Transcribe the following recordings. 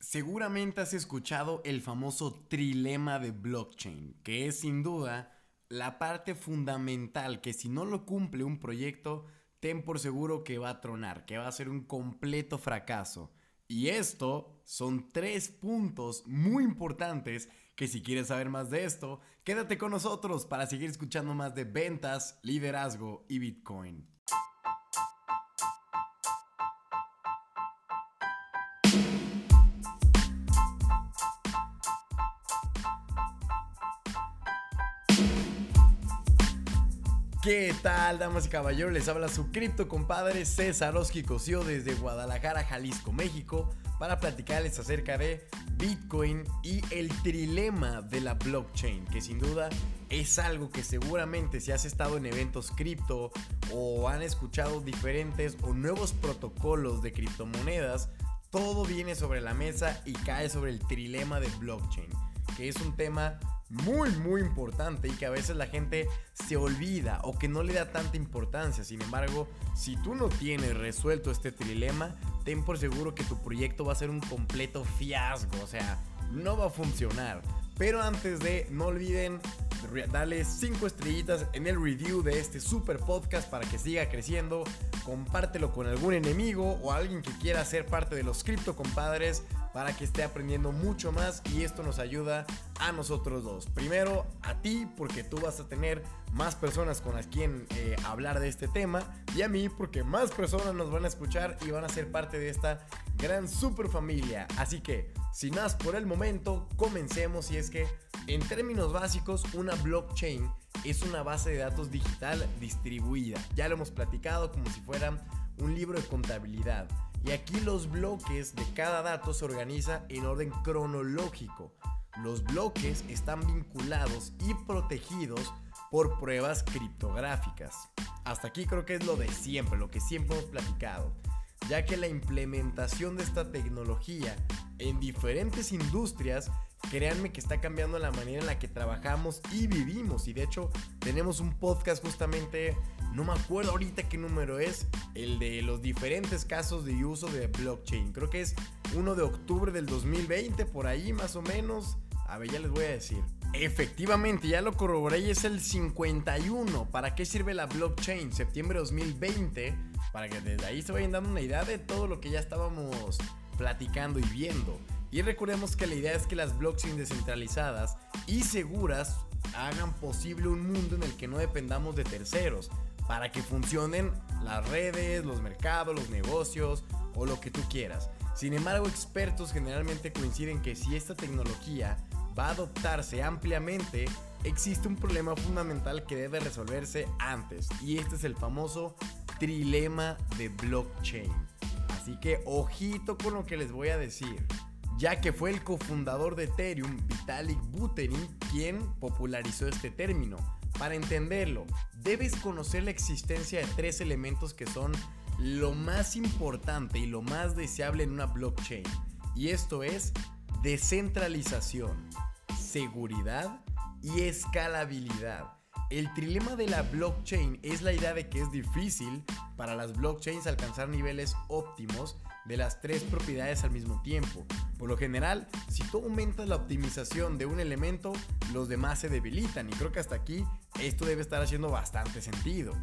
Seguramente has escuchado el famoso trilema de blockchain, que es sin duda la parte fundamental que si no lo cumple un proyecto, ten por seguro que va a tronar, que va a ser un completo fracaso. Y esto son tres puntos muy importantes que si quieres saber más de esto, quédate con nosotros para seguir escuchando más de ventas, liderazgo y Bitcoin. ¿Qué tal, damas y caballeros? Les habla su cripto compadre César Oski Cosío desde Guadalajara, Jalisco, México, para platicarles acerca de Bitcoin y el trilema de la blockchain, que sin duda es algo que seguramente si has estado en eventos cripto o han escuchado diferentes o nuevos protocolos de criptomonedas, todo viene sobre la mesa y cae sobre el trilema de blockchain, que es un tema muy muy importante y que a veces la gente se olvida o que no le da tanta importancia. Sin embargo, si tú no tienes resuelto este trilema, ten por seguro que tu proyecto va a ser un completo fiasco, o sea, no va a funcionar. Pero antes de, no olviden darle 5 estrellitas en el review de este super podcast para que siga creciendo. Compártelo con algún enemigo o alguien que quiera ser parte de los cripto compadres para que esté aprendiendo mucho más y esto nos ayuda a nosotros dos. Primero a ti porque tú vas a tener más personas con las quien eh, hablar de este tema y a mí porque más personas nos van a escuchar y van a ser parte de esta gran super familia. Así que sin más por el momento, comencemos y es que en términos básicos una blockchain es una base de datos digital distribuida. Ya lo hemos platicado como si fuera un libro de contabilidad. Y aquí los bloques de cada dato se organiza en orden cronológico. Los bloques están vinculados y protegidos por pruebas criptográficas. Hasta aquí creo que es lo de siempre, lo que siempre hemos platicado, ya que la implementación de esta tecnología en diferentes industrias créanme que está cambiando la manera en la que trabajamos y vivimos. Y de hecho, tenemos un podcast justamente, no me acuerdo ahorita qué número es, el de los diferentes casos de uso de blockchain. Creo que es 1 de octubre del 2020, por ahí más o menos. A ver, ya les voy a decir. Efectivamente, ya lo corroboré y es el 51. ¿Para qué sirve la blockchain? Septiembre 2020. Para que desde ahí se vayan dando una idea de todo lo que ya estábamos platicando y viendo. Y recordemos que la idea es que las blockchains descentralizadas y seguras hagan posible un mundo en el que no dependamos de terceros para que funcionen las redes, los mercados, los negocios o lo que tú quieras. Sin embargo, expertos generalmente coinciden que si esta tecnología va a adoptarse ampliamente, existe un problema fundamental que debe resolverse antes y este es el famoso trilema de blockchain. Así que ojito con lo que les voy a decir ya que fue el cofundador de Ethereum, Vitalik Buterin, quien popularizó este término. Para entenderlo, debes conocer la existencia de tres elementos que son lo más importante y lo más deseable en una blockchain. Y esto es descentralización, seguridad y escalabilidad. El trilema de la blockchain es la idea de que es difícil para las blockchains alcanzar niveles óptimos de las tres propiedades al mismo tiempo. Por lo general, si tú aumentas la optimización de un elemento, los demás se debilitan y creo que hasta aquí esto debe estar haciendo bastante sentido.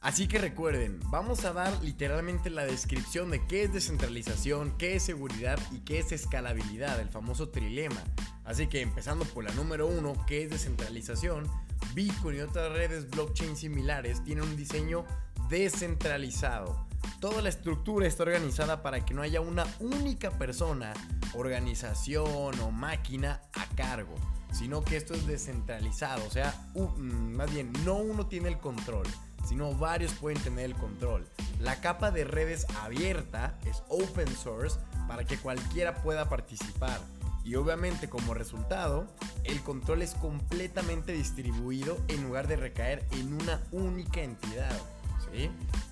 Así que recuerden, vamos a dar literalmente la descripción de qué es descentralización, qué es seguridad y qué es escalabilidad, el famoso trilema. Así que empezando por la número uno, que es descentralización, Bitcoin y otras redes blockchain similares tienen un diseño descentralizado. Toda la estructura está organizada para que no haya una única persona, organización o máquina a cargo, sino que esto es descentralizado, o sea, mm, más bien, no uno tiene el control, sino varios pueden tener el control. La capa de redes abierta es open source para que cualquiera pueda participar. Y obviamente como resultado, el control es completamente distribuido en lugar de recaer en una única entidad.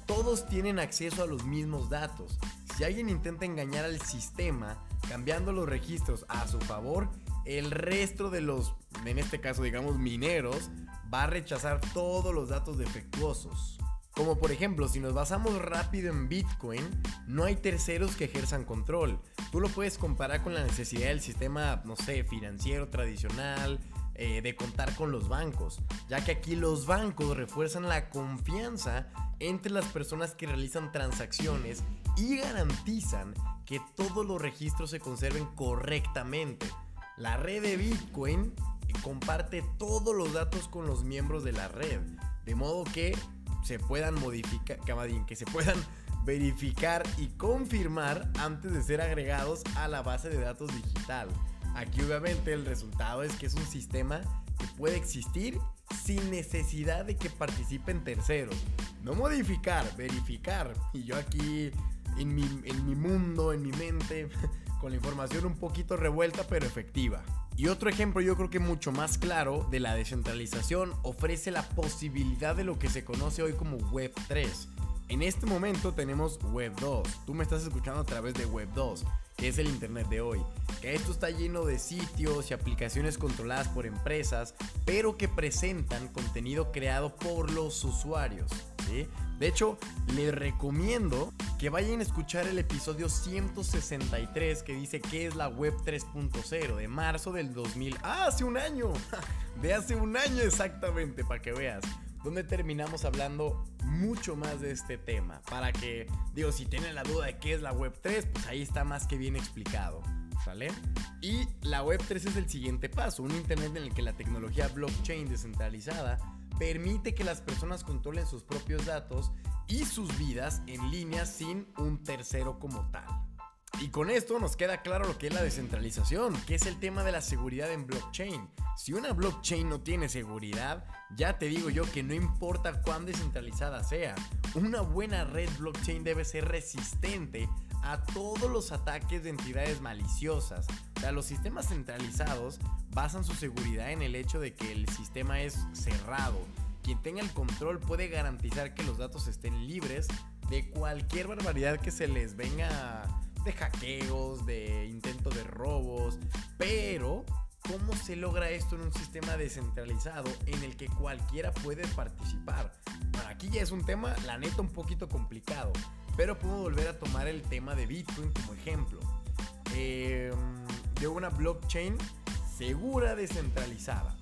Todos tienen acceso a los mismos datos. Si alguien intenta engañar al sistema cambiando los registros a su favor, el resto de los, en este caso digamos mineros, va a rechazar todos los datos defectuosos. Como por ejemplo, si nos basamos rápido en Bitcoin, no hay terceros que ejerzan control. Tú lo puedes comparar con la necesidad del sistema, no sé, financiero tradicional, eh, de contar con los bancos, ya que aquí los bancos refuerzan la confianza entre las personas que realizan transacciones y garantizan que todos los registros se conserven correctamente. La red de Bitcoin comparte todos los datos con los miembros de la red, de modo que se puedan modificar, que se puedan verificar y confirmar antes de ser agregados a la base de datos digital. Aquí obviamente el resultado es que es un sistema que puede existir sin necesidad de que participen terceros. No modificar, verificar. Y yo aquí en mi, en mi mundo, en mi mente, con la información un poquito revuelta pero efectiva. Y otro ejemplo yo creo que mucho más claro de la descentralización ofrece la posibilidad de lo que se conoce hoy como Web 3. En este momento tenemos Web 2. Tú me estás escuchando a través de Web 2 que es el Internet de hoy. Que esto está lleno de sitios y aplicaciones controladas por empresas, pero que presentan contenido creado por los usuarios. De hecho, les recomiendo que vayan a escuchar el episodio 163 que dice que es la web 3.0 de marzo del 2000. ¡Ah, hace un año! De hace un año exactamente, para que veas donde terminamos hablando mucho más de este tema. Para que, digo, si tienen la duda de qué es la Web 3, pues ahí está más que bien explicado. ¿Sale? Y la Web 3 es el siguiente paso, un Internet en el que la tecnología blockchain descentralizada permite que las personas controlen sus propios datos y sus vidas en línea sin un tercero como tal. Y con esto nos queda claro lo que es la descentralización, que es el tema de la seguridad en blockchain. Si una blockchain no tiene seguridad, ya te digo yo que no importa cuán descentralizada sea, una buena red blockchain debe ser resistente a todos los ataques de entidades maliciosas. O sea, los sistemas centralizados basan su seguridad en el hecho de que el sistema es cerrado. Quien tenga el control puede garantizar que los datos estén libres de cualquier barbaridad que se les venga de hackeos, de intentos de robos, pero ¿cómo se logra esto en un sistema descentralizado en el que cualquiera puede participar? Bueno, aquí ya es un tema, la neta, un poquito complicado, pero puedo volver a tomar el tema de Bitcoin como ejemplo. Eh, de una blockchain segura descentralizada.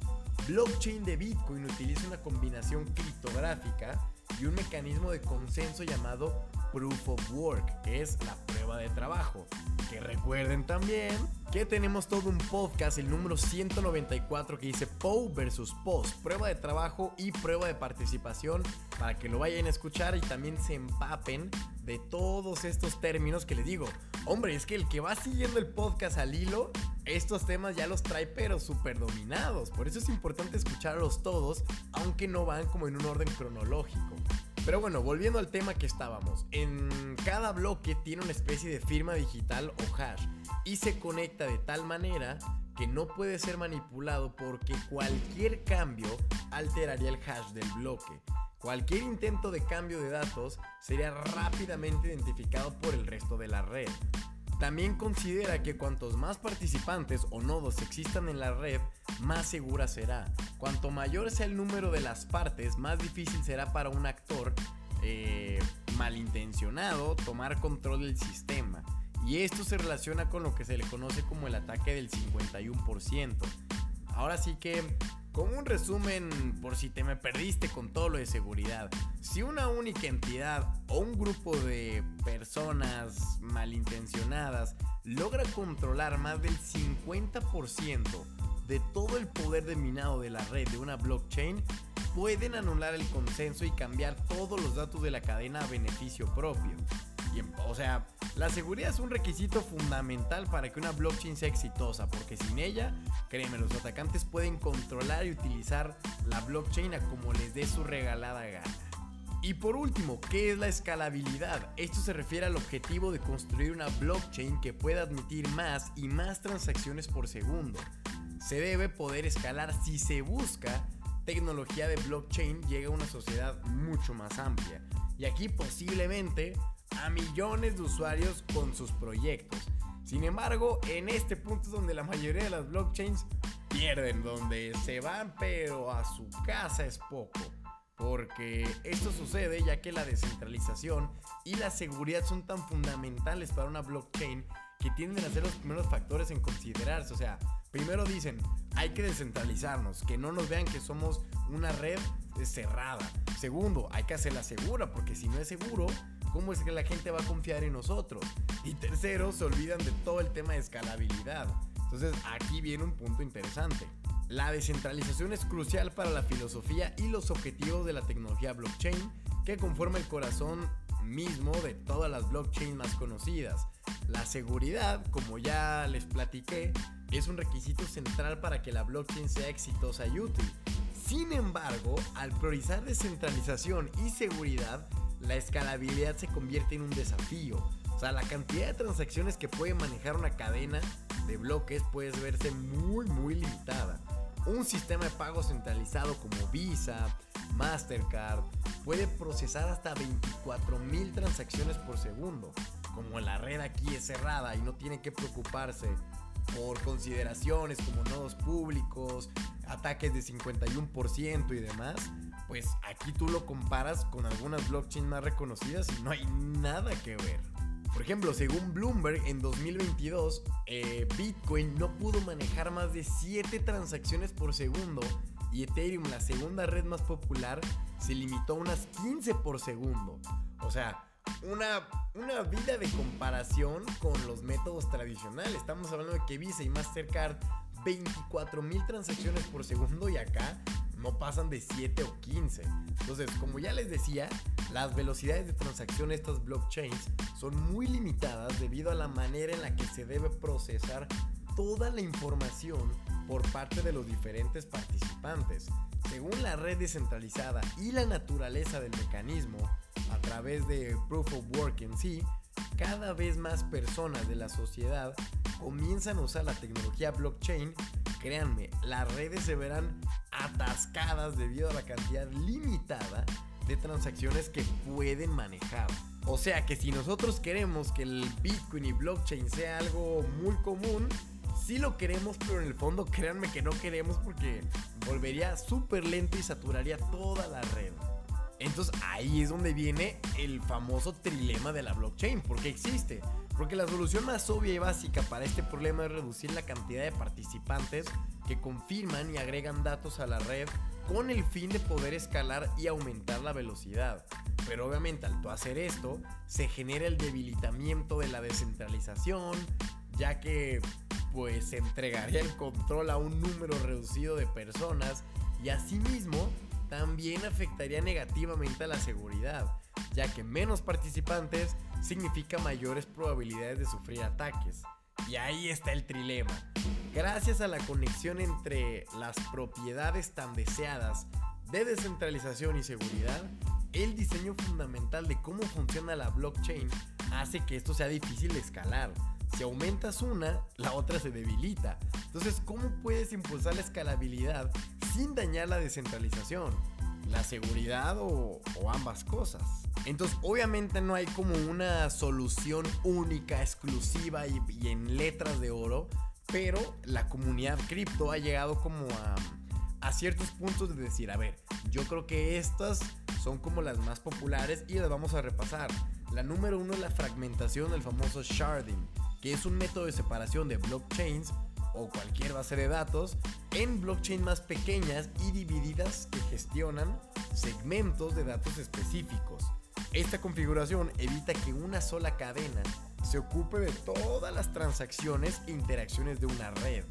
Blockchain de Bitcoin utiliza una combinación criptográfica y un mecanismo de consenso llamado Proof of Work, es la prueba de trabajo. Que recuerden también que tenemos todo un podcast, el número 194, que dice POW versus POST, prueba de trabajo y prueba de participación, para que lo vayan a escuchar y también se empapen de todos estos términos que les digo. Hombre, es que el que va siguiendo el podcast al hilo, estos temas ya los trae pero súper dominados. Por eso es importante escucharlos todos, aunque no van como en un orden cronológico. Pero bueno, volviendo al tema que estábamos. En cada bloque tiene una especie de firma digital o hash y se conecta de tal manera que no puede ser manipulado porque cualquier cambio alteraría el hash del bloque. Cualquier intento de cambio de datos sería rápidamente identificado por el resto de la red. También considera que cuantos más participantes o nodos existan en la red, más segura será. Cuanto mayor sea el número de las partes, más difícil será para un actor eh, malintencionado tomar control del sistema. Y esto se relaciona con lo que se le conoce como el ataque del 51%. Ahora sí que como un resumen, por si te me perdiste con todo lo de seguridad, si una única entidad o un grupo de personas malintencionadas logra controlar más del 50% de todo el poder de minado de la red de una blockchain, pueden anular el consenso y cambiar todos los datos de la cadena a beneficio propio. O sea, la seguridad es un requisito fundamental para que una blockchain sea exitosa, porque sin ella, créeme, los atacantes pueden controlar y utilizar la blockchain a como les dé su regalada gana. Y por último, ¿qué es la escalabilidad? Esto se refiere al objetivo de construir una blockchain que pueda admitir más y más transacciones por segundo. Se debe poder escalar si se busca tecnología de blockchain llega a una sociedad mucho más amplia. Y aquí posiblemente a millones de usuarios con sus proyectos. Sin embargo, en este punto es donde la mayoría de las blockchains pierden, donde se van pero a su casa es poco. porque esto sucede ya que la descentralización y la seguridad son tan fundamentales para una blockchain que tienden a ser los primeros factores en considerarse. O sea, primero dicen, hay que descentralizarnos, que no nos vean que somos una red cerrada. Segundo, hay que hacerla segura, porque si no es seguro, ¿cómo es que la gente va a confiar en nosotros? Y tercero, se olvidan de todo el tema de escalabilidad. Entonces aquí viene un punto interesante. La descentralización es crucial para la filosofía y los objetivos de la tecnología blockchain que conforma el corazón mismo de todas las blockchains más conocidas. La seguridad, como ya les platiqué, es un requisito central para que la blockchain sea exitosa y útil. Sin embargo, al priorizar descentralización y seguridad, la escalabilidad se convierte en un desafío. O sea, la cantidad de transacciones que puede manejar una cadena de bloques puede verse muy, muy limitada un sistema de pago centralizado como Visa, Mastercard, puede procesar hasta 24.000 transacciones por segundo. Como la red aquí es cerrada y no tiene que preocuparse por consideraciones como nodos públicos, ataques de 51% y demás, pues aquí tú lo comparas con algunas blockchains más reconocidas y no hay nada que ver. Por ejemplo, según Bloomberg, en 2022, eh, Bitcoin no pudo manejar más de 7 transacciones por segundo y Ethereum, la segunda red más popular, se limitó a unas 15 por segundo. O sea, una, una vida de comparación con los métodos tradicionales. Estamos hablando de que Visa y Mastercard 24 mil transacciones por segundo y acá no pasan de 7 o 15. Entonces, como ya les decía, las velocidades de transacción de estas blockchains son muy limitadas debido a la manera en la que se debe procesar toda la información por parte de los diferentes participantes. Según la red descentralizada y la naturaleza del mecanismo, través de Proof of Work en sí, cada vez más personas de la sociedad comienzan a usar la tecnología blockchain créanme, las redes se verán atascadas debido a la cantidad limitada de transacciones que pueden manejar. O sea que si nosotros queremos que el Bitcoin y blockchain sea algo muy común, sí lo queremos, pero en el fondo créanme que no queremos porque volvería súper lento y saturaría toda la red. Entonces ahí es donde viene el famoso trilema de la blockchain, porque existe. Porque la solución más obvia y básica para este problema es reducir la cantidad de participantes que confirman y agregan datos a la red con el fin de poder escalar y aumentar la velocidad. Pero obviamente al hacer esto, se genera el debilitamiento de la descentralización, ya que pues se entregaría el control a un número reducido de personas y asimismo también afectaría negativamente a la seguridad, ya que menos participantes significa mayores probabilidades de sufrir ataques. Y ahí está el trilema. Gracias a la conexión entre las propiedades tan deseadas de descentralización y seguridad, el diseño fundamental de cómo funciona la blockchain hace que esto sea difícil de escalar. Si aumentas una, la otra se debilita. Entonces, ¿cómo puedes impulsar la escalabilidad sin dañar la descentralización? ¿La seguridad o, ambas cosas? Entonces, obviamente no hay como una solución única, exclusiva y, en letras de oro, pero la comunidad cripto ha llegado como a, a ciertos puntos de decir, a ver, yo creo que estas son como las más populares y las vamos a repasar. La número uno es la fragmentación, el famoso sharding, que es un método de separación de blockchains o cualquier base de datos en blockchains más pequeñas y divididas que gestionan segmentos de datos específicos. Esta configuración evita que una sola cadena se ocupe de todas las transacciones e interacciones de una red.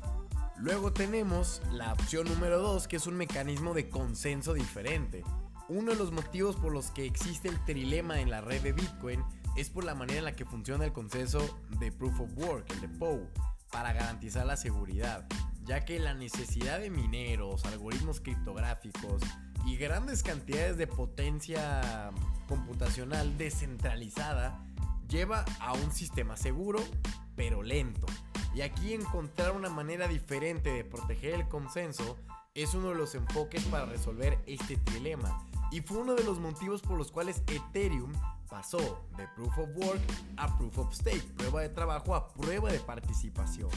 Luego tenemos la opción número 2 que es un mecanismo de consenso diferente. Uno de los motivos por los que existe el trilema en la red de Bitcoin es por la manera en la que funciona el consenso de Proof of Work, el de POW, para garantizar la seguridad, ya que la necesidad de mineros, algoritmos criptográficos y grandes cantidades de potencia computacional descentralizada lleva a un sistema seguro pero lento. Y aquí encontrar una manera diferente de proteger el consenso es uno de los enfoques para resolver este dilema. Y fue uno de los motivos por los cuales Ethereum pasó de Proof of Work a Proof of Stake, prueba de trabajo a prueba de participación.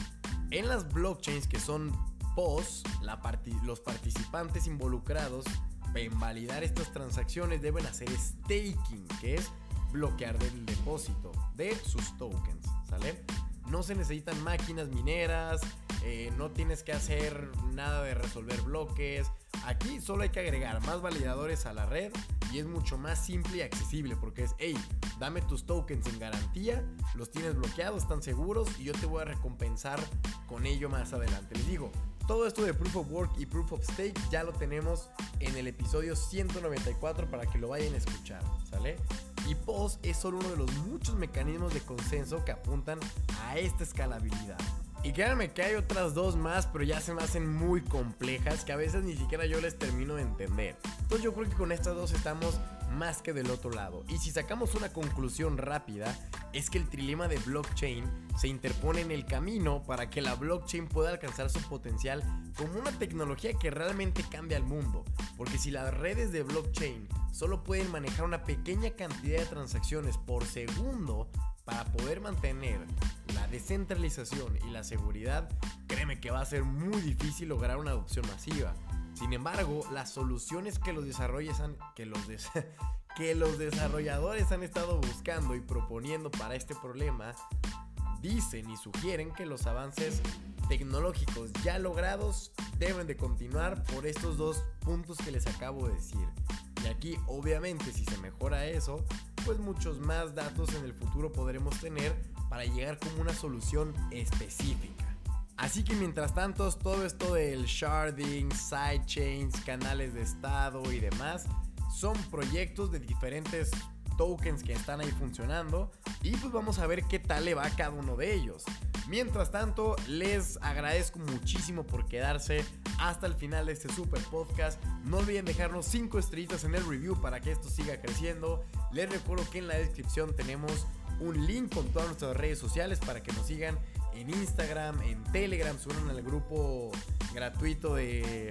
En las blockchains que son POS, los participantes involucrados en validar estas transacciones deben hacer staking, que es bloquear el depósito de sus tokens, ¿sale? No se necesitan máquinas mineras, eh, no tienes que hacer nada de resolver bloques. Aquí solo hay que agregar más validadores a la red y es mucho más simple y accesible porque es, hey, dame tus tokens en garantía, los tienes bloqueados, están seguros y yo te voy a recompensar con ello más adelante. Les digo, todo esto de Proof of Work y Proof of Stake ya lo tenemos en el episodio 194 para que lo vayan a escuchar, ¿sale? Y POS es solo uno de los muchos mecanismos de consenso que apuntan a esta escalabilidad. Y créanme que hay otras dos más, pero ya se me hacen muy complejas que a veces ni siquiera yo les termino de entender. Entonces yo creo que con estas dos estamos más que del otro lado. Y si sacamos una conclusión rápida, es que el trilema de blockchain se interpone en el camino para que la blockchain pueda alcanzar su potencial como una tecnología que realmente cambia el mundo. Porque si las redes de blockchain solo pueden manejar una pequeña cantidad de transacciones por segundo, para poder mantener la descentralización y la seguridad, créeme que va a ser muy difícil lograr una adopción masiva. Sin embargo, las soluciones que los, han, que, los que los desarrolladores han estado buscando y proponiendo para este problema dicen y sugieren que los avances tecnológicos ya logrados deben de continuar por estos dos puntos que les acabo de decir. Y aquí obviamente si se mejora eso, pues muchos más datos en el futuro podremos tener para llegar como una solución específica. Así que mientras tanto, todo esto del sharding, sidechains, canales de estado y demás, son proyectos de diferentes tokens que están ahí funcionando y pues vamos a ver qué tal le va a cada uno de ellos. Mientras tanto, les agradezco muchísimo por quedarse hasta el final de este super podcast. No olviden dejarnos 5 estrellitas en el review para que esto siga creciendo. Les recuerdo que en la descripción tenemos un link con todas nuestras redes sociales para que nos sigan en Instagram, en Telegram, se unan al grupo gratuito de,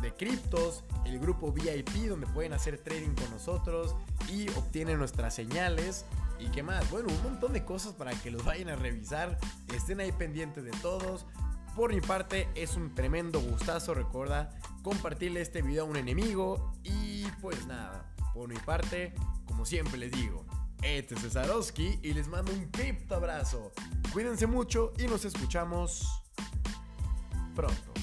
de criptos, el grupo VIP donde pueden hacer trading con nosotros y obtienen nuestras señales. ¿Y qué más? Bueno, un montón de cosas para que los vayan a revisar. Estén ahí pendientes de todos. Por mi parte, es un tremendo gustazo. Recuerda compartirle este video a un enemigo. Y pues nada, por mi parte, como siempre les digo, este es Cesarowski y les mando un cripto abrazo. Cuídense mucho y nos escuchamos pronto.